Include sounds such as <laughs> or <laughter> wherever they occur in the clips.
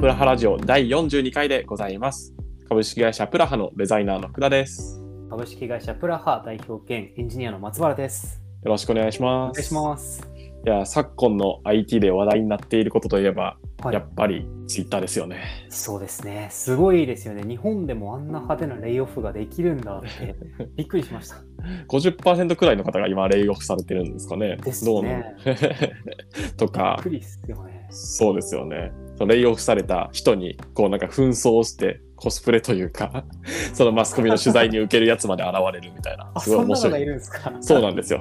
プラハラジオ第42回でございます。株式会社プラハのデザイナーの福田です。株式会社プラハ代表兼エンジニアの松原です。よろしくお願いします。お願いします。いや、昨今の IT で話題になっていることといえば、はいやっぱりツイッターですよね。そうですね。すごいですよね。日本でもあんな派手なレイオフができるんだって <laughs> びっくりしました。50%くらいの方が今、レイオフされてるんですかね。ですどう。<laughs> とびっかく、りっすよね。そうですよね。レイオフされた人に、こうなんか紛争して、コスプレというか、<laughs> そのマスコミの取材に受けるやつまで現れるみたいな。あ、すごいそんなのがい面白い。るんですか？そうなんですよ。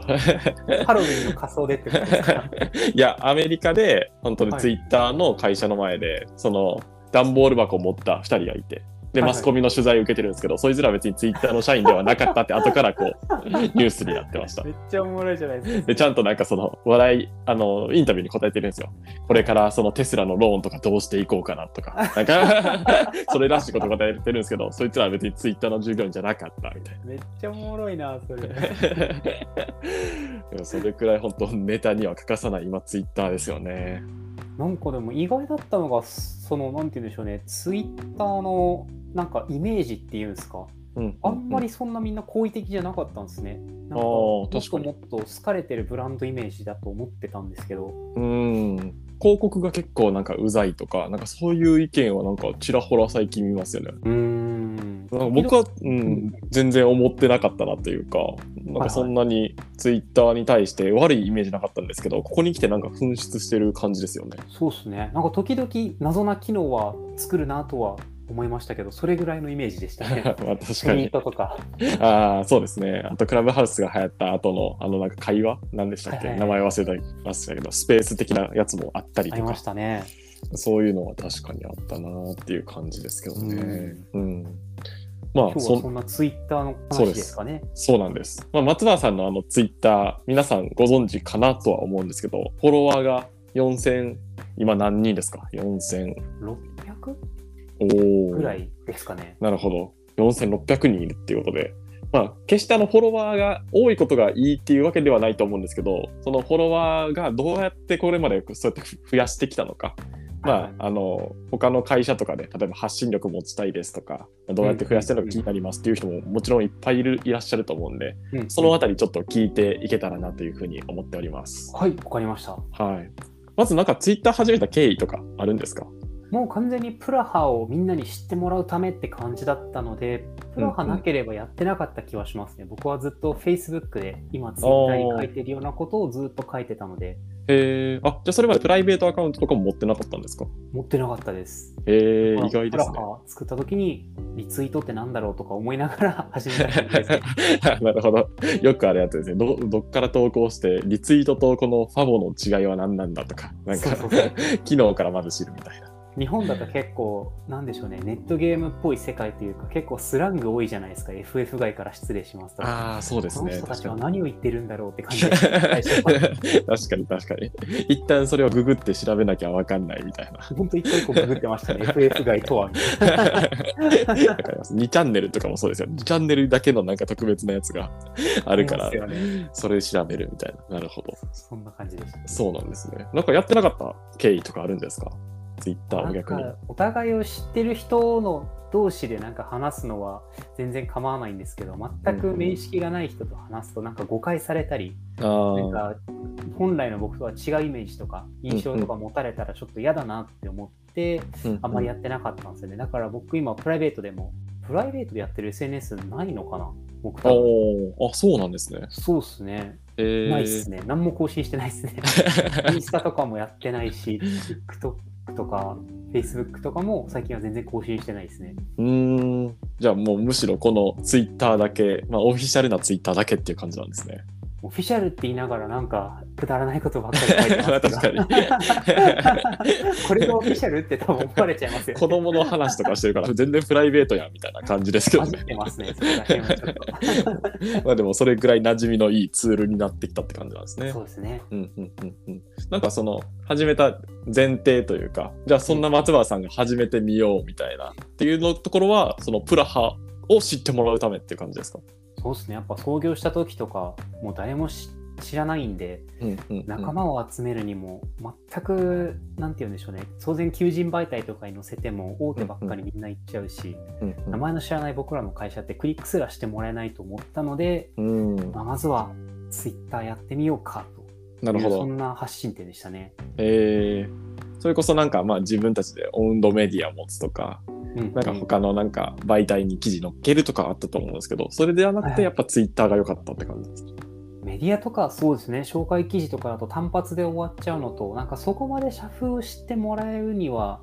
ハロウィンの仮装でってことですか？<laughs> いや、アメリカで、本当にはいツイッターの会社の前で、その、段ボール箱を持った2人がいて、で、はいはいマスコミの取材を受けてるんですけど、そいつらは別にツイッターの社員ではなかったって、<laughs> 後からこう、ニュースになってましため。っちゃおもろいじゃないですか。で、ちゃんとなんかその、話題、あの、インタビューに答えてるんですよ。これからそのテスラのローンとかどうしていこうかなとか、なんか、<laughs> それらしいこと答えてるんですけど、そいつらは別にツイッターの従業員じゃなかったみたいな。めっちゃおもろいな、それ。<laughs> それくらい本当ネタには欠かさない今ツイッターですよね。なんかでも意外だったのが、その、なんて言うんでしょうね、ツイッターのなんかイメージっていうんですか。うん、あんまりそんなみんな好意的じゃなかったんですね。なんかもっともっと好かれてるブランドイメージだと思ってたんですけど、うん広告が結構なんかうざいとか、なんかそういう意見はなんかちらほら最近見ますよね。うーん。なんか僕は、うん、全然思ってなかったなというか、なんかそんなにツイッターに対して悪いイメージなかったんですけど、ここに来てなんか噴出してる感じですよね。そうですね。なんか時々謎な機能は作るなとは思いましたけど、それぐらいのイメージでしたね。<laughs> まあ確かに。<laughs> ああ、そうですね。あと、クラブハウスが流行った後の、あの、なんか会話？何でしたっけ、はい名前忘れましたけど、スペース的なやつもあったりとかありまし、たね。そういうのは確かにあったなっていう感じですけどね。うん。まあ、そ今日はそんなツイッターの話ですかね。そうなんです。まあ、松永さんのあのツイッター、皆さんご存知かなとは思うんですけど、フォロワーが4000、今何人ですか ?4000。600おーぐらいですかね。なるほど。4600人いるっていうことで、まあ、決してあのフォロワーが多いことがいいっていうわけではないと思うんですけど、そのフォロワーがどうやってこれまでそうやって増やしてきたのか、まあ、あの、他の会社とかで、例えば発信力持ちたいですとか、どうやって増やしてるのか気になりますっていう人ももちろんいっぱいいるいらっしゃると思うんで、うんそのあたりちょっと聞いていけたらなというふうに思っております。はい、わかりました。はい。まずなんかツイッター始めた経緯とかあるんですか？もう完全にプラハをみんなに知ってもらうためって感じだったので、プラハなければやってなかった気はしますね。僕はずっと Facebook で今 Twitter に書いてるようなことをずっと書いてたので、へえ、あ、じゃあそれまでプライベートアカウントとかも持ってなかったんですか？持ってなかったです。へえ、意外ですねプラ。ハ作った時にリツイートってなんだろうとか思いながら始めた感じですね。<laughs> なるほど。よくあるやつですね。どどっから投稿して、リツイートとこのファボの違いは何なんだとか、なんか、<laughs> 機能からまず知るみたいな。日本だと結構、なんでしょうね、ネットゲームっぽい世界というか、結構スラング多いじゃないですか、FF 外から失礼しますと。ああ、そうですね。この人たちは確何を言ってるんだろうって感じ <laughs> 確かに確かに。一旦それをググって調べなきゃわかんないみたいな。本当一個一個ググってましたね、<laughs> FF 外とはみたいな。わかります。2チャンネルとかもそうですよ。2チャンネルだけのなんか特別なやつがあるからね。それ調べるみたいな。なるほど。そんな感じでした。そうなんですね。なんかやってなかった経緯とかあるんですか？ツイッターを逆に。お互いを知ってる人の同士でなんか話すのは全然構わないんですけど全く面識がない人と話すとなんか誤解されたり、あなんあ。か本来の僕とは違うイメージとか印象とか持たれたらちょっと嫌だなって思ってあんまりやってなかったんですよね。だから僕今プライベートでもプライベートでやってる SNS ないのかな僕多分。おー。あ、そうなんですね。そうっすね。えー、ないっすね。何も更新してないっすね。<laughs> インスタとかもやってないし TikTok とか Facebook とかも最近は全然更新してないですねうん。じゃあもうむしろこの Twitter だけ、まあオフィシャルなツイッターだけっていう感じなんですね。オフィシャルって言いながらなんかくだらないことばっかり書いてます <laughs> 確かに。<laughs> これがオフィシャルって多分思われちゃいますよ、ね。子供の話とかしてるから全然プライベートやんみたいな感じですけどねますね。<laughs> まあでもそれぐらい馴染みのいいツールになってきたって感じなんですねそ。うですね。うんうんうんうん。なんかその始めた前提というか、じゃあそんな松原さんが始めてみようみたいなっていうのところは、そのプラハを知ってもらうためっていう感じですか？そうですね。やっぱ創業した時とか、もう誰も知らないんで、仲間を集めるにも全くなんて言うんでしょうね。当然求人媒体とかに載せても大手ばっかりみんな行っちゃうし、名前の知らない僕らの会社ってクリックすらしてもらえないと思ったので、まあ、まずはツイッターやってみようかと。なるほど。そんな発信点でしたね。えー、それこそなんかまあ自分たちでオウンドメディア持つとか、うん、なんか他のなんか媒体に記事載っけるとかあったと思うんですけど、それではなくてやっぱツイッターが良かったって感じですか、はいメディアとかそうですね、紹介記事とかだと単発で終わっちゃうのと、なんかそこまで社風してもらえるには、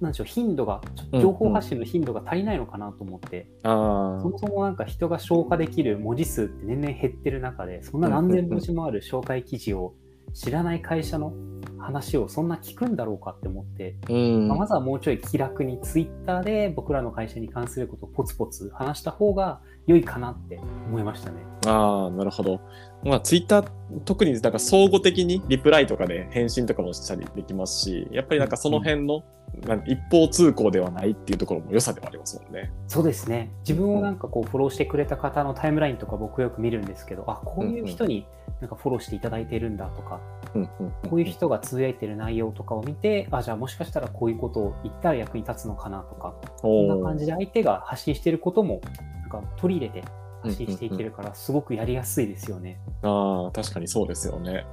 なんでしょう、頻度が、情報発信の頻度が足りないのかなと思って、うんうん、そもそもなんか人が消化できる文字数って年々減ってる中で、そんな何千文字もある紹介記事を知らない会社の話をそんな聞くんだろうかって思って、うんまあ、まずはもうちょい気楽にツイッターで僕らの会社に関することをポツポツ話した方が良いかなって思いましたね。ああ、なるほど。まあ、ツイッター、特になんか相互的にリプライとかで返信とかもしたりできますし、やっぱりなんかその辺の、うん、一方通行ではないっていうところも良さではありますもんね。そうですね。自分をなんかこうフォローしてくれた方のタイムラインとか僕よく見るんですけど、あ、こういう人になんかフォローしていただいているんだとか、うんうん、こういう人がつぶやいてる内容とかを見て、あ、じゃあもしかしたらこういうことを言ったら役に立つのかなとか、こんな感じで相手が発信していることもなんか取り入れて発信していけるから、すごくやりやすいですよね。ああ、確かにそうですよね。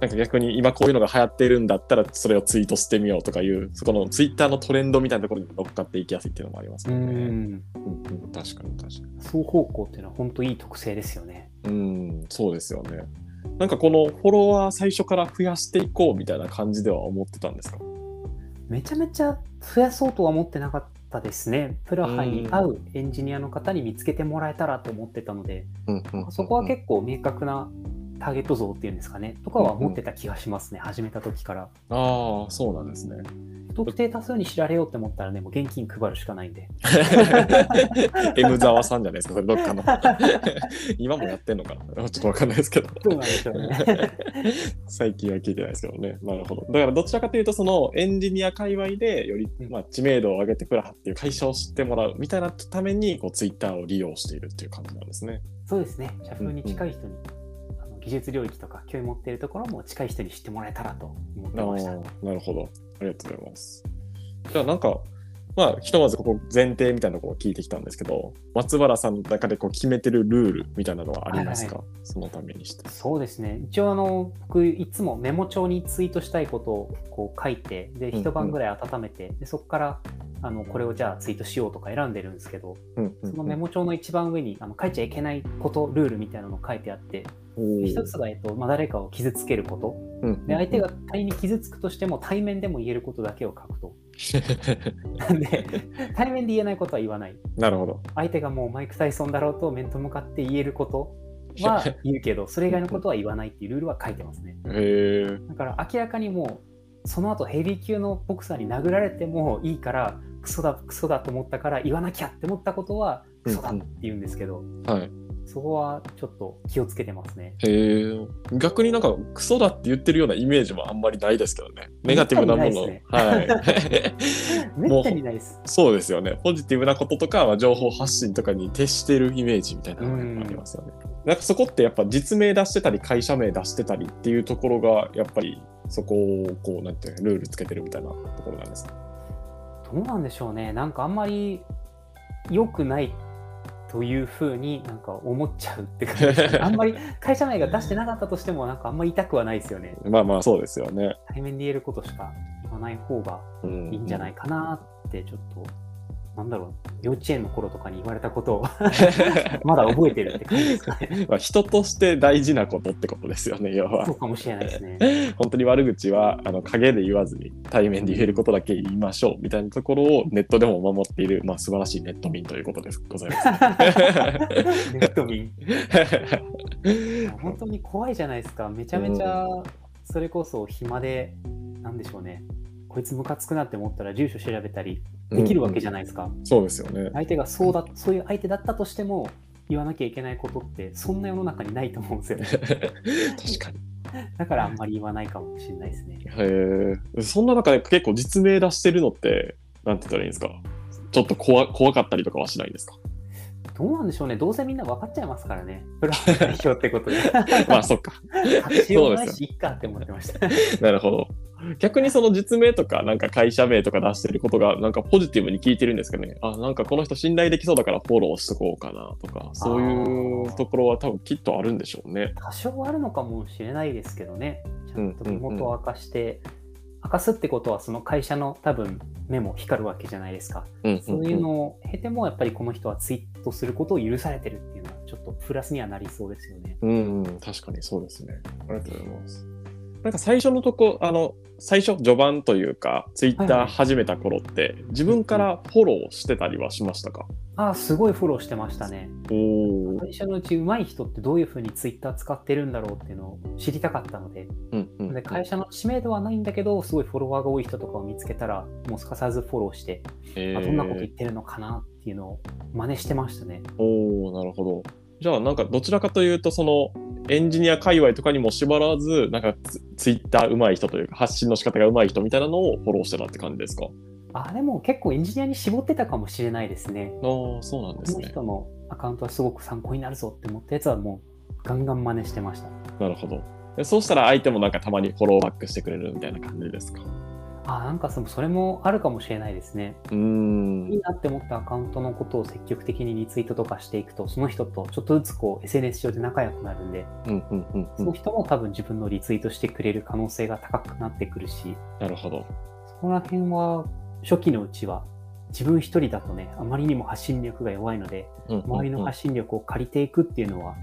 なんか逆に今こういうのが流行ってるんだったらそれをツイートしてみようとかいうそこのツイッターのトレンドみたいなところに乗っかっていきやすいっていうのもありますよね。うん、うん、確かに確かに。双方向っていうのは本当いい特性ですよね。うん、そうですよね。なんかこのフォロワー最初から増やしていこうみたいな感じでは思ってたんですか？めちゃめちゃ増やそうとは思ってなかったですね。プラハに合うエンジニアの方に見つけてもらえたらと思ってたので、そこは結構明確なターゲット像っていうんですかね、とかは思ってた気がしますね、始めた時から。ああ、そうなんですね。不特定多数に知られようって思ったらね、もう現金配るしかないんで。<laughs> M 沢さんじゃないですか、それどっかの。<laughs> 今もやってんのかな？ちょっとわかんないですけど。そうなんでしょうね。<laughs> 最近は聞いてないですけどね。なるほど。だからどちらかというと、そのエンジニア界隈でより、まあ、知名度を上げてプラハっていう会社を知ってもらうみたいなために、こう、ツイッターを利用しているっていう感じなんですね。そうですね。社風に近い人に。うんうん技術領域とか興味持っているところも近い人に知ってもらえたらと思ってました。なるほど。ありがとうございます。じゃあなんか、まあ、ひとまずここ前提みたいなところを聞いてきたんですけど、松原さんの中でこう決めてるルールみたいなのはありますか、はいはい、そのためにして。そうですね。一応あの、僕、いつもメモ帳にツイートしたいことをこう書いて、で、一晩ぐらい温めて、うんうん、でそこからあのこれをじゃあツイートしようとか選んでるんですけど、うんうんうん、そのメモ帳の一番上にあの書いちゃいけないこと、ルールみたいなの書いてあって、一つが、えっとまあ、誰かを傷つけること、うんうんうん、で相手が仮に傷つくとしても対面でも言えることだけを書くと。<laughs> なんで対面で言えないことは言わない。なるほど。相手がもうマイク・タイソンだろうと面と向かって言えることは言うけど、それ以外のことは言わないっていうルールは書いてますね。だから明らかにもうその後ヘビー級のボクサーに殴られてもいいからクソだクソだと思ったから言わなきゃって思ったことはクソだって言うんですけど、うんうん、はい、そこはちょっと気をつけてますね。へえ。逆になんかクソだって言ってるようなイメージもあんまりないですけどね。ネガティブなもの。ね、はい。<laughs> めったにないです。そうですよね。ポジティブなこととかは情報発信とかに徹してるイメージみたいなのがありますよね。んなんかそこってやっぱ実名出してたり会社名出してたりっていうところがやっぱりそこをこうなんていうルールつけてるみたいなところなんですかどうなんでしょうね。なんかあんまり良くないというふうになんか思っちゃうって感じです、<laughs> あんまり会社名が出してなかったとしてもなんかあんまり痛くはないですよね。まあまあそうですよね。対面で言えることしか言わない方がいいんじゃないかなってちょっとなんだろう、幼稚園の頃とかに言われたことを <laughs> まだ覚えてるって感じですかね。<laughs> まあ人として大事なことってことですよね、要は。そうかもしれないですね。<laughs> 本当に悪口はあの陰で言わずに対面で言えることだけ言いましょうみたいなところをネットでも守っている、まあ、素晴らしいネット民ということですございます。ネット民本当に怖いじゃないですか。めちゃめちゃそれこそ暇で、なんでしょうね。こいつムカつくなって思ったら住所調べたりできるわけじゃないですか。うん、そうですよね。相手がそうだ、そういう相手だったとしても、言わなきゃいけないことってそんな世の中にないと思うんですよね。<laughs> 確かに。だからあんまり言わないかもしれないですね。へえ。そんな中で結構実名出してるのって、なんて言ったらいいんですか？ちょっと怖怖かったりとかはしないんですか？どうなんでしょうね。どうせみんな分かっちゃいますからね。プラス代表ってことで。まあそっか。隠しようないし、いっかって思ってました。<laughs> なるほど。逆にその実名とか、なんか会社名とか出してることが、なんかポジティブに聞いてるんですかね。あ、なんかこの人信頼できそうだからフォローしとこうかなとか、そういうところは多分きっとあるんでしょうね。多少あるのかもしれないですけどね。ちゃんと身元を明かして、明かすってことはその会社の多分目も光るわけじゃないですか。うんうんうんそういうのを経てもやっぱりこの人はツイートすることを許されてるっていうのはちょっとプラスにはなりそうですよね。うん、うん、確かにそうですね。ありがとうございます。なんか最初のとこ、あの、最初、序盤というか、ツイッターはいはい始めた頃って、自分からフォローしてたりはしましたか？ああ、すごいフォローしてましたね。おお。最初のうち上手い人ってどういうふうにツイッター使ってるんだろうっていうのを知りたかったので、うんうん。で会社の知名度はないんだけど、すごいフォロワーが多い人とかを見つけたら、もうすかさずフォローして、えーあどんなこと言ってるのかなっていうのを真似してましたね。おおなるほど。じゃあ、なんかどちらかというと、そのエンジニア界隈とかにも縛らず、なんかツツイッター上手い人というか、発信の仕方が上手い人みたいなのをフォローしてたって感じですか？あでも結構エンジニアに絞ってたかもしれないですね。ああ、そうなんですね。この人のアカウントはすごく参考になるぞって思ったやつはもうガンガン真似してました。なるほど。でそうしたら相手もなんかたまにフォローバックしてくれるみたいな感じですか？あなんかそそれもあるかもしれないですね。うーん。いいなって思ったアカウントのことを積極的にリツイートとかしていくと、その人とちょっとずつこう SNS 上で仲良くなるんで、うんうんうんうん。その人も多分自分のリツイートしてくれる可能性が高くなってくるし、なるほど。そこら辺は初期のうちは自分一人だとね、あまりにも発信力が弱いので、うんうんうん周りの発信力を借りていくっていうのは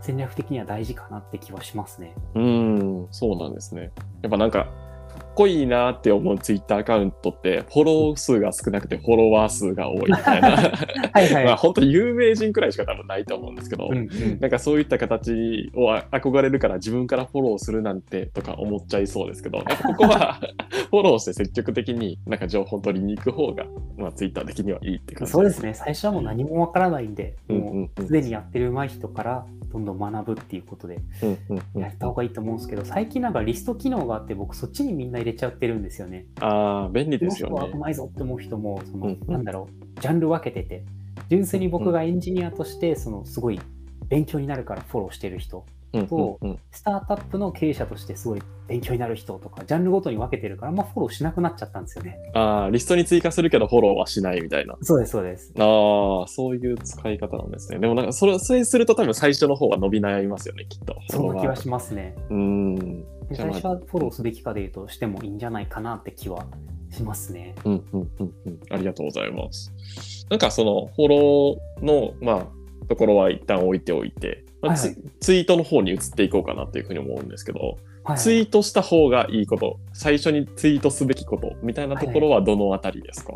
戦略的には大事かなって気はしますね。うーん、そうなんですね。やっぱなんか、こいいなって思うツイッターアカウントって、フォロー数が少なくてフォロワー数が多いみたいな。<laughs> はいはい。<laughs> まあ本当有名人くらいしか多分ないと思うんですけど、うんうんなんかそういった形をあ憧れるから自分からフォローするなんてとか思っちゃいそうですけど、ここは <laughs> フォローして積極的になんか情報取りに行く方が、まあツイッター的にはいいって感じそうですね。最初はもう何もわからないんで、うんうんもうんうすでにやってる上手い人からどんどん学ぶっていうことでやった方がいいと思うんですけど、最近なんかリスト機能があって僕そっちにみんな入れちゃってるんですよね。ああ、便利ですよね。人はうまいぞって思う人も、その、うんうんなんだろう、ジャンル分けてて、純粋に僕がエンジニアとして、そのすごい勉強になるからフォローしてる人、うんとスタートアップの経営者としてすごい勉強になる人とか、ジャンルごとに分けてるから、あんまフォローしなくなっちゃったんですよね。ああ、リストに追加するけどフォローはしないみたいな。そうです、そうです。ああ、そういう使い方なんですね。でもなんかそれ、それすると多分最初の方は伸び悩みますよね、きっと。そんな気はしますね。うーん。最初はフォローすべきかで言うとしてもいいんじゃないかなって気はしますね。うんうんうんうん。ありがとうございます。なんかそのフォローの、まあ、ところは一旦置いておいて、まあはいはい。ツツイートの方に移っていこうかなというふうに思うんですけど、はい、ツイートした方がいいこと、最初にツイートすべきことみたいなところはどのあたりですか、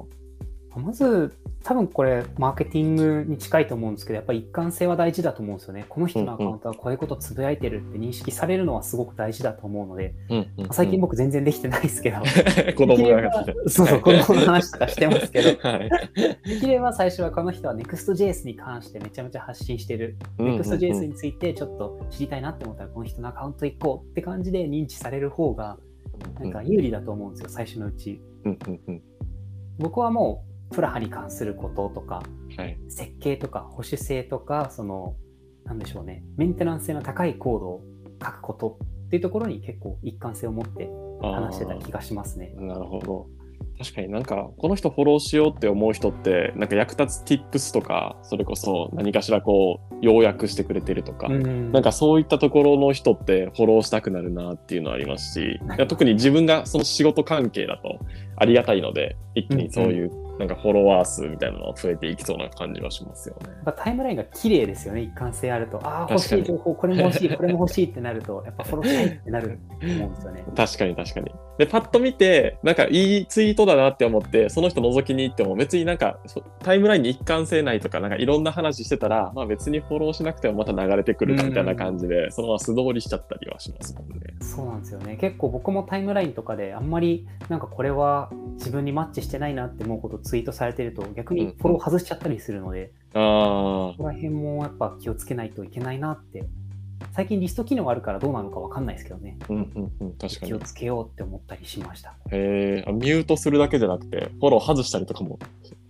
まず、多分これ、マーケティングに近いと思うんですけど、やっぱり一貫性は大事だと思うんですよね。この人のアカウントはこういうことつぶやいてるって認識されるのはすごく大事だと思うので、うんうんうん最近僕全然できてないですけど、<laughs> 子供がそうそう、子供の話とかしてますけど、<laughs> はい。できれば最初はこの人は Next.js に関してめちゃめちゃ発信してる。うんうんうん Next.js についてちょっと知りたいなって思ったら、この人のアカウント行こうって感じで認知される方が、なんか有利だと思うんですよ、最初のうち。うんうんうん僕はもう、プラハに関することとか、はい。設計とか保守性とか、その、なんでしょうね、メンテナンス性の高いコードを書くことっていうところに結構一貫性を持って話してた気がしますね。なるほど。確かになんか、この人フォローしようって思う人って、なんか役立つ tips とか、それこそ何かしらこう、要約してくれてるとか、うんなんかそういったところの人ってフォローしたくなるなっていうのはありますし、特に自分がその仕事関係だとありがたいので、一気にそういうなんかフォロワー数みたいなのが増えていきそうな感じはしますよね。やっぱタイムラインが綺麗ですよね、一貫性あると。ああ、欲しい情報、これも欲しい、これも欲しいってなると、やっぱフォローしたいってなると思うんですよね。<laughs> 確かに確かに。で、パッと見て、なんかいいツイートだなって思って、その人覗きに行っても別になんかそタイムラインに一貫性ないとか、なんかいろんな話してたら、まあ別にフォローしなくてもまた流れてくるかみたいな感じで、そのまま素通りしちゃったりはしますもんね。そうなんですよね。結構僕もタイムラインとかであんまりなんかこれは自分にマッチしてないなって思うことをツイートされてると逆にフォロー外しちゃったりするので、あここら辺もやっぱ気をつけないといけないなって最近リスト機能あるからどうなのかわかんないですけどね。うんうんうん、確かに気を。つけようって思ったりしました。へえ、あミュートするだけじゃなくて、フォロー外したりとかも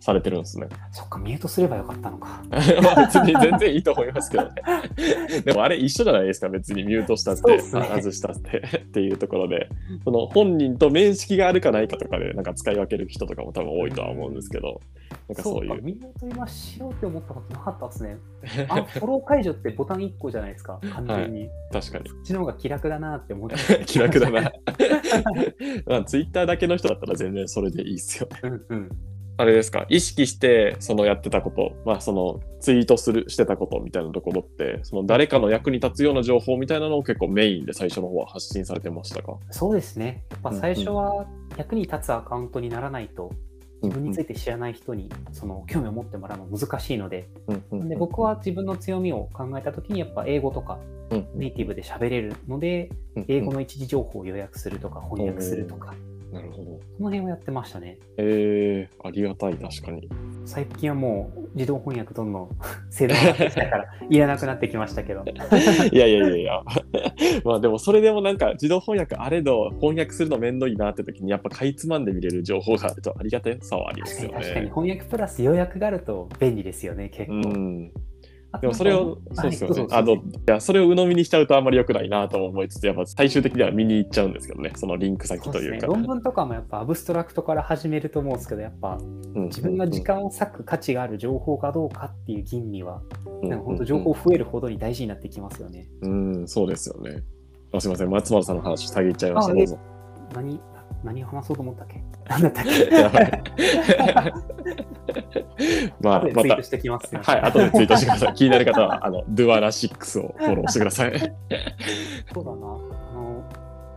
されてるんですね。そっか、ミュートすればよかったのか。<laughs> まあ別に全然いいと思いますけどね。<laughs> でもあれ一緒じゃないですか、別にミュートしたって、ね外したって <laughs> っていうところで、その本人と面識があるかないかとかで、なんか使い分ける人とかも多分多いとは思うんですけど、なんかそういう。か、ミュート今しようって思ったことなかったですね。あ、フォロー解除ってボタン1個じゃないですか、完全に。確かに。そっちの方が気楽だなって思って。気楽だな。まあ、ツイッターだけの人だったら全然それでいいっすよね。うんうん。あれですか、意識してそのやってたこと、まあそのツイートするしてたことみたいなところって、その誰かの役に立つような情報みたいなのを結構メインで最初の方は発信されてましたか？そうですね。やっぱ最初は役に立つアカウントにならないと、自分について知らない人にその興味を持ってもらうの難しいので、うんうんうん。で僕は自分の強みを考えたときにやっぱ英語とかうんネイティブで喋れるので、うん。英語の一時情報を予約するとか翻訳するとか、なるほど。その辺をやってましたね。えー、ありがたい、確かに。最近はもう自動翻訳どんどん <laughs> 精度がきたからいらなくなってきましたけど。<laughs> いやいやいやいや。<laughs> まあでもそれでもなんか自動翻訳あれど翻訳するのめんどいなって時にやっぱかいつまんで見れる情報があるとありがたさはありま確すよかに確かにね。翻訳プラス予約があると便利ですよね、結構。うん。でもそれを、そうですよね。あの、いや、それを鵜呑みにしちゃうとあんまり良くないなとも思いつつ、やっぱ最終的には見に行っちゃうんですけどね、そのリンク先というか。論文とかもやっぱアブストラクトから始めると思うんですけど、やっぱうん自分が時間を割く価値がある情報かどうかっていう吟味は、うんなんか本当情報増えるほどに大事になってきますよね。うん、うんそうですよね。あすみません、松丸さんの話、下げっちゃいました。あどうぞ。何、何を話そうと思ったっけ？何だったっけ？まあ、またツイートし、てきますよ。はい、後でツイートしてください。<laughs> 気になる方は、あの、ドゥアラ6をフォローしてください。そうだな。あの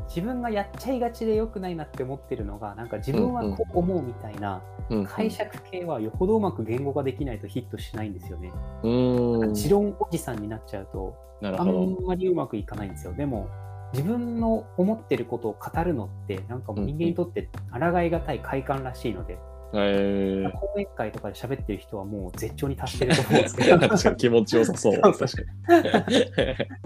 自分がやっちゃいがちで良くないなって思ってるのが、なんか自分はこう思うみたいなうん解釈系はよほどうまく言語化できないとヒットしないんですよね。うん。持論おじさんになっちゃうと、あ。んまりうまくいかないんですよ。でも、自分の思ってることを語るのって、なんかもう人間にとって抗いがたい快感らしいので、えー、講演会とかで喋ってる人はもう絶頂に達してると思うんですけど、<laughs> 確かに気持ちよさそう。そう確かに。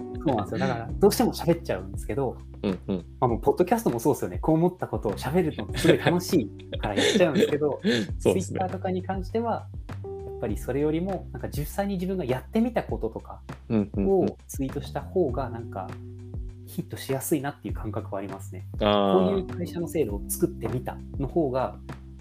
<laughs> そうなんですよ。だから、どうしても喋っちゃうんですけど、うんうん。まあ、もうポッドキャストもそうですよね。こう思ったことを喋るのすごい楽しいからやっちゃうんですけど、<laughs> そうですねツイッター。とかに関しては、やっぱりそれよりも、なんか実際に自分がやってみたこととかをツイートした方が、なんかヒットしやすいなっていう感覚はありますね。こあういう会社の制度を作ってみたの方が、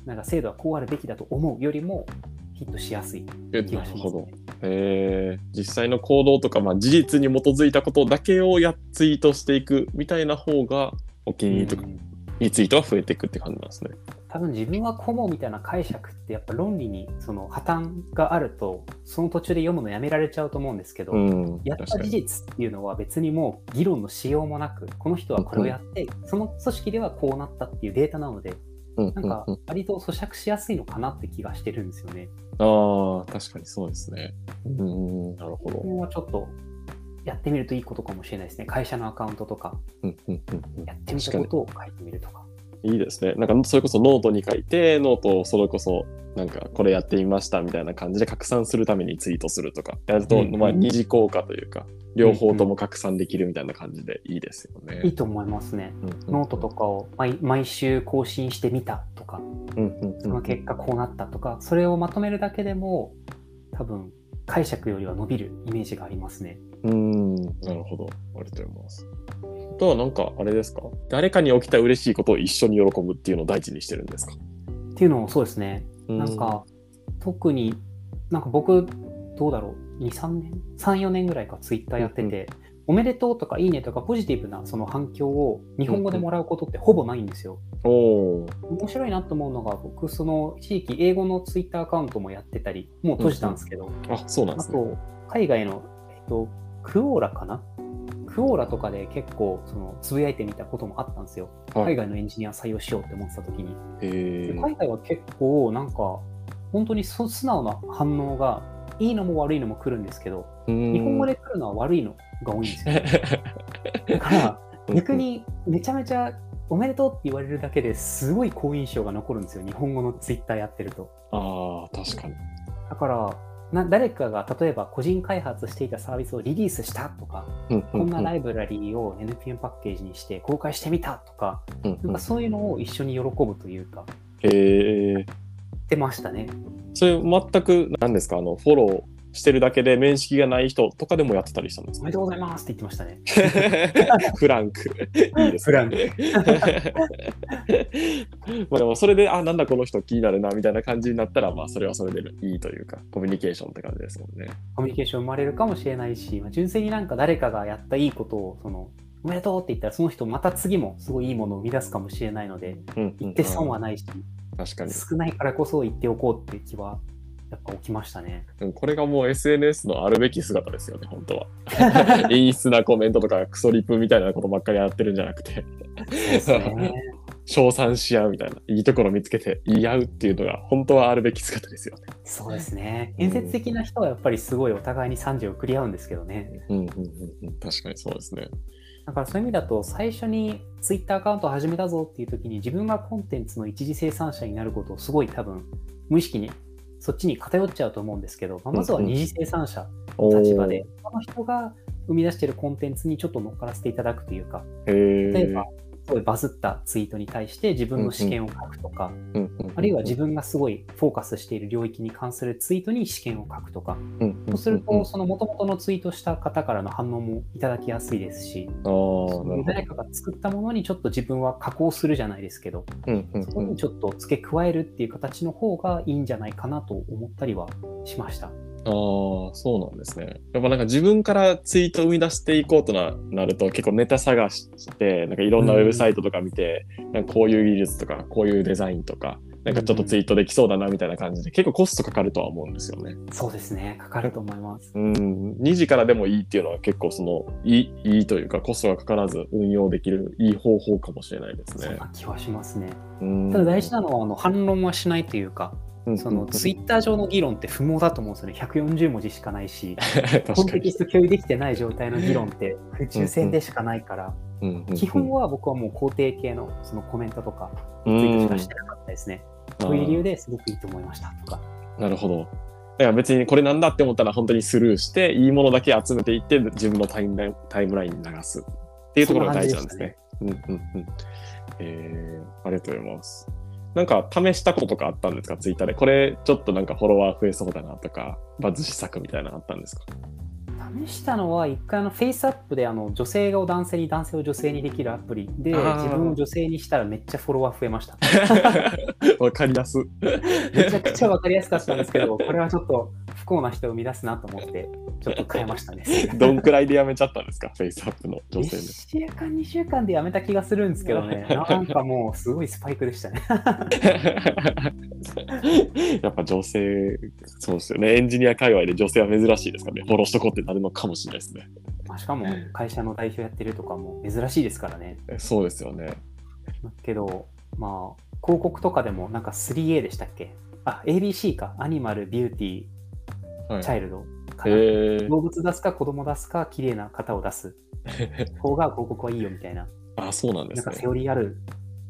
なんか制度はこうあるべきだと思うよりもヒットしやすいあ、気がしますね。。えー、実際の行動とか、まあ、事実に基づいたことだけをやツイートしていくみたいな方が、お気に入りとかうんリツイートは増えていくって感じなんですね。多分自分はこう思うみたいな解釈ってやっぱ論理にその破綻があるとその途中で読むのやめられちゃうと思うんですけど、うん。やった事。実っていうのは別にもう議論のしようもなくこの人はこれをやって、その組織ではこうなったっていうデータなのでうんなんか割と咀嚼しやすいのかなって気がしてるんですよね。ああ、確かにそうですね。うん、なるほどこ。れはちょっとやってみるといいことかもしれないですね。会社のアカウントとかやってみたことを書いてみるとか。いいですね。なんかそれこそノートに書いて、ノートをそれこそなんかこれやってみましたみたいな感じで拡散するためにツイートするとか、やると、うんまあ二次効果というか、両方とも拡散できるみたいな感じでいいですよね。いいと思いますね。ノートとかを毎毎週更新してみたとか、うんうんうんその結果こうなったとか、それをまとめるだけでも多分解釈よりは伸びるイメージがありますね。うん、なるほど。ありがとうございます。あとはなんかあれですか？誰かに起きた嬉しいことを一緒に喜ぶっていうのを大事にしてるんですか？っていうのもそうですね。なんか、特になんか僕どうだろう。2、3年 ?3、4年ぐらいかツイッターやってて、おめでとうとかいいねとかポジティブなその反響を日本語でもらうことってほぼないんですよ。おおー。面白いなと思うのが僕その一時期英語のツイッターアカウントもやってたりもう閉じたんですけど、あ、そうなんであすね。と海外の、えっと、クオーラかな？クオーラとかで結構そのつぶやいてみたこともあったんですよ。はい。海外のエンジニア採用しようって思ってた時に。えー。で海外は結構なんか本当にそ素直な反応がいいのも悪いのも来るんですけど、日日本語で来るのは悪いのが多いんですよ、<laughs> だから逆にめちゃめちゃおめでとうって言われるだけですごい好印象が残るんですよ。日本語のツイッターやってると。ああ、確かに。だからな誰かが例えば個人開発していたサービスをリリースしたとか、うんこんなライイブラリーを NPM パッケージにして公開してみたとか、ブなんかそういうのを一緒に喜ぶというか、へえ。出ましたね。それ全く何ですか？あのフォローしてるだけで面識がない人とかでもやってたりしたんですかおめでとうございますって言ってましたね。<laughs> フランク。いいですね。フランク。<laughs> まあでもそれで、あ、なんだこの人気になるなみたいな感じになったら、まあそれはそれでいいというか、コミュニケーションって感じですもんね。コミュニケーション生まれるかもしれないし、まあ、純粋になんか誰かがやったいいことを、その、おめでとうって言ったら、その人また次もすごいいいものを生み出すかもしれないので、うん、うん。言って損はないし、確かに。少ないからこそ言っておこうっていう気は、やっぱ起きましたね。うんこれがもう SNS のあるべき姿ですよね、本当は。<laughs> 陰湿なコメントとかクソリップみたいなことばっかりやってるんじゃなくて。称賛し合うみたいな、いいところ見つけて言い合うっていうのが本当はあるべき姿ですよね。そうですね。建設的な人はやっぱりすごいお互いに賛辞を送り合うんですけどね。うんうんうんうん、確かにそうですね。だからそういう意味だと、最初に Twitter アカウントを始めたぞっていう時に自分がコンテンツの一次生産者になることをすごい多分無意識にそっちに偏っちゃうと思うんですけど、まあまずは二次生産者の立場で、その人が生み出しているコンテンツにちょっと乗っからせていただくというか、例えば、すごいバズったツイートに対して自分の試験を書くとか、あるいは自分がすごいフォーカスしている領域に関するツイートに試験を書くとか、そうすると、その元々のツイートした方からの反応もいただきやすいですし、誰かが作ったものにちょっと自分は加工するじゃないですけど、そこにちょっと付け加えるっていう形の方がいいんじゃないかなと思ったりはしました。ああ、そうなんですね。やっぱなんか自分からツイートを生み出していこうとななると結構ネタ探して、なんかいろんなウェブサイトとか見て、なんかこういう技術とか、こういうデザインとか、なんかちょっとツイートできそうだなみたいな感じで、結構コストかかるとは思うんですよね。そうですね、かかると思います。うん、2時からでもいいっていうのは結構その、いい、いいというかコストがかからず運用できるいい方法かもしれないですね。そんな気はしますね。うんただ大事なのはあの反論はしないというか、そのツイッター上の議論って不毛だと思うんですよね。140文字しかないし、<laughs> コンテキ。スト共有できてない状態の議論って空中戦でしかないから、基本は僕はもう肯定系のそのコメントとかうツイートしんかしてなかったですね。そういう理由ですごくいいと思いましたとか。なるほど。だから別にこれなんだって思ったら本当にスルーして、いいものだけ集めていって、自分のタイムラインタイムラインに流すっていうところが大事なんですね。うんうんうん。えー、ありがとうございます。なんか試したことがあったんですか？ツイッターで。これちょっとなんかフォロワー増えそうだなとか、バズ施策みたいなのあったんですか？試したのは一回あの FaceApp であの女性を男性に男性を女性にできるアプリで自分を女性にしたらめっちゃフォロワー増えました。<laughs> わかりやす。めちゃくちゃわかりやすかったんですけど、これはちょっと不幸な人を生み出すなと思って、ちょっと変えましたね。<laughs> どんくらいでやめちゃったんですか？ FaceApp の女性で。1週間、2週間でやめた気がするんですけどね、<laughs> なんかもうすごいスパイクでしたね。<laughs> やっぱ女性、そうですよね。エンジニア界隈で女性は珍しいですからね。フォローしとこうってなるのかもしれないですね。まあしかも会社の代表やってるとかも珍しいですからね。そうですよね。けど、まあ、広告とかでもなんか 3A でしたっけ？あ、ABC か。アニマル、ビューティはいー、チャイルド動物出すか子供出すか綺麗な方を出す方が広告はいいよみたいな。あ、そうなんですね。なんかセオリーある。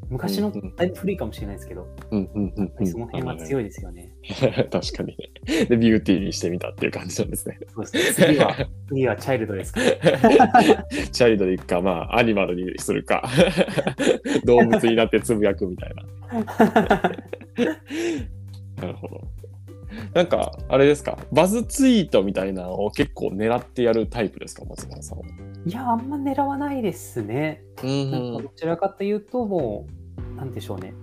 昔のうんうんだいぶ古いかもしれないですけど、うんうんうんうん。その辺は強いですよね。<laughs> 確かに。で、ビューティーにしてみたっていう感じなんですね。そうですね。次は、次はチャイルドですから。<laughs> チャイルドでいくか、まあ、アニマルにするか、<laughs> 動物になってつぶやくみたいな。なるほど。なんか、あれですか、バズツイートみたいなのを結構狙ってやるタイプですか、松原さんは。いや、あんま狙わないですね。うんなんかどちらかというと、もう、なんでしょうね。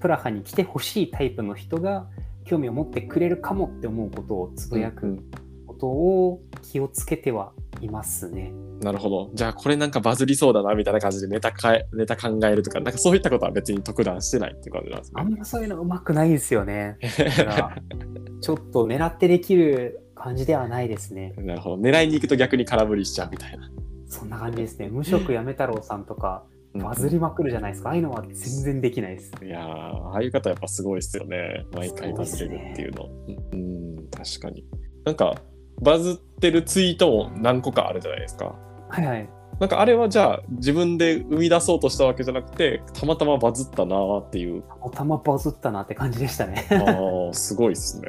プラハに来てほしいタイプの人が興味を持ってくれるかもって思うことをつぶやくことを気をつけてはいますね。なるほど。じゃあ、これなんかバズりそうだなみたいな感じでネタかえネタ考えるとか、なんかそういったことは別に特段してないっていう感じなんですね。あんまそういうのうまくないですよね。だからちょっと狙ってできる感じではないですね。なるほど。狙いに行くと逆に空振りしちゃうみたいな。そんな感じですね。無職やめ太郎さんとか、バズりまくるじゃないですか。ああいうのは全然できないです。いやー、ああいう方やっぱすごいですよね。毎回バズれるっていうの。うん、確かに。なんか、バズってるツイートも何個かあるじゃないですか。はいはい。なんかあれはじゃあ自分で生み出そうとしたわけじゃなくて、たまたまバズったなーっていう。おたまバズったなって感じでしたね。ああ、すごいですね。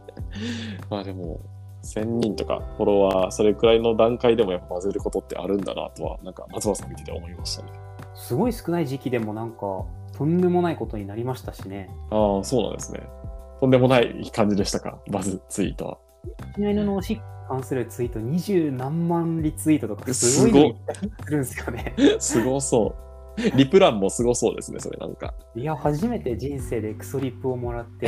<laughs> まあでも、1000人とかフォロワー、それくらいの段階でもやっぱバズることってあるんだなとは、なんか松原さん見てて思いましたね。すごい少ない時期でもなんか、とんでもないことになりましたしね。ああ、そうなんですね。とんでもない感じでしたか、バズツイートは。ちなみにのおしっこ関するツイート20何万リツイートとかすごいするんですよね。<laughs> すごそう。リプランもすごそうですね、それなんか。いや、初めて人生でクソリップをもらって、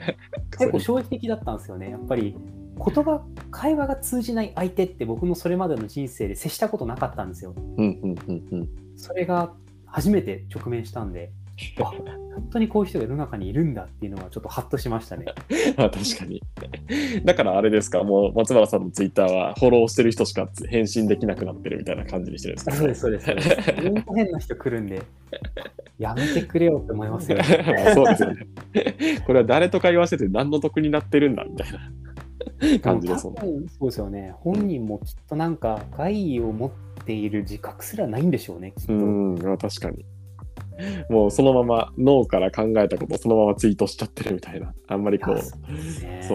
<laughs> 結構衝撃的だったんですよね。やっぱり言葉、会話が通じない相手って僕もそれまでの人生で接したことなかったんですよ。うんうんうんうん。それが初めて直面したんで、あ本当にこういう人が世の中にいるんだっていうのはちょっとハッとしましたね。ま <laughs> あ確かに。だからあれですか、もう松原さんのツイッターはフォローしてる人しか返信できなくなってるみたいな感じにしてるんですか、そうです、そうです。そうです本当変な人来るんで、やめてくれよって思いますよね。<laughs> そうですよね。これは誰とか言わせて何の得になってるんだみたいな <laughs> 感じですもん多分そうですよね。本人もきっとなんか害を持っている自覚すらないんでしょうね、きっと。うん、まあ確かに。もうそのまま脳から考えたことをそのままツイートしちゃってるみたいな。あんまりこう、そ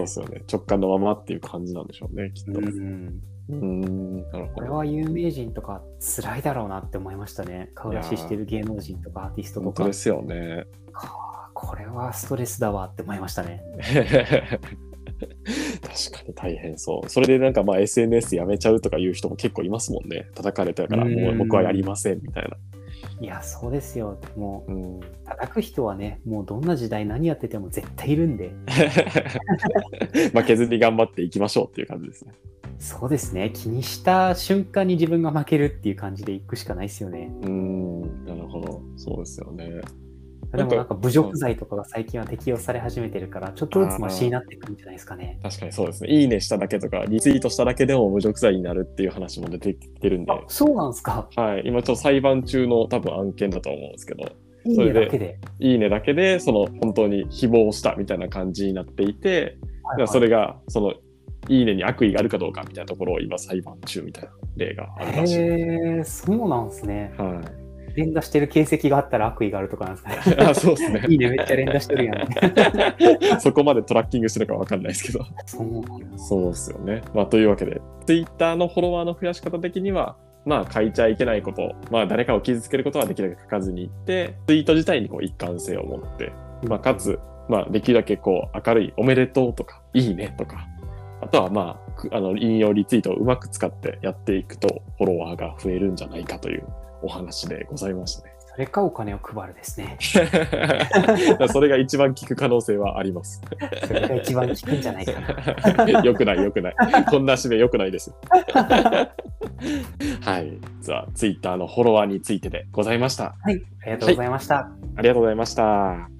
うですよね。直感のままっていう感じなんでしょうね、きっと。うんうん、なるほど。これは有名人とか辛いだろうなって思いましたね。顔出ししてる芸能人とかアーティストとか本当で。すよね。これはストレスだわって思いましたね。<laughs> <laughs> 確かに大変そう。それでなんかまあ SNS やめちゃうとかいう人も結構いますもんね。叩かれたからうんもう僕はやりませんみたいな。いや、そうですよ。もうん、う、叩く人はね、もうどんな時代何やってても絶対いるんで。負けずに頑張っていきましょうっていう感じですね。そうですね。気にした瞬間に自分が負けるっていう感じでいくしかないですよね。うん、なるほど。そうですよね。でもなんか侮辱罪とかが最近は適用され始めてるから、ちょっとずつマシになっていくんじゃないですかね。確かにそうですね。いいねしただけとか、リツイートしただけでも侮辱罪になるっていう話も出てきてるんで、あ、そうなんですか。はい。今ちょっと裁判中の多分案件だと思うんですけど、いいそれでねだけで。いいねだけで、その本当に誹謗したみたいな感じになっていて、はいはいそれが、その、いいねに悪意があるかどうかみたいなところを今裁判中みたいな例があるらしい。へえ、そうなんですね。は連打してる形跡があったら悪意があるとかなんですかね。い。あ、そうですね。<laughs> いいね、めっちゃ連打してるやん。<laughs> そこまでトラッキングしてるかわかんないですけど。そう。そうですよね。まあ、というわけで、Twitter のフォロワーの増やし方的には、まあ、書いちゃいけないこと、まあ、誰かを傷つけることはできるだけ書かずにいって、ツイート自体にこう一貫性を持って、まあ、かつ、まあ、できるだけこう、明るい、おめでとうとか、いいねとか、あとはまあく、あの、引用リツイートをうまく使ってやっていくと、フォロワーが増えるんじゃないかというお話でございましたね。それかお金を配るですね。<laughs> それが一番効く可能性はあります。それが一番効くんじゃないかな。<laughs> よくないよくない。こんな締めよくないですよ。<laughs> はい。じゃあ、ツイッターのフォロワーについてでございました。はい、ありがとうございました。ありがとうございました。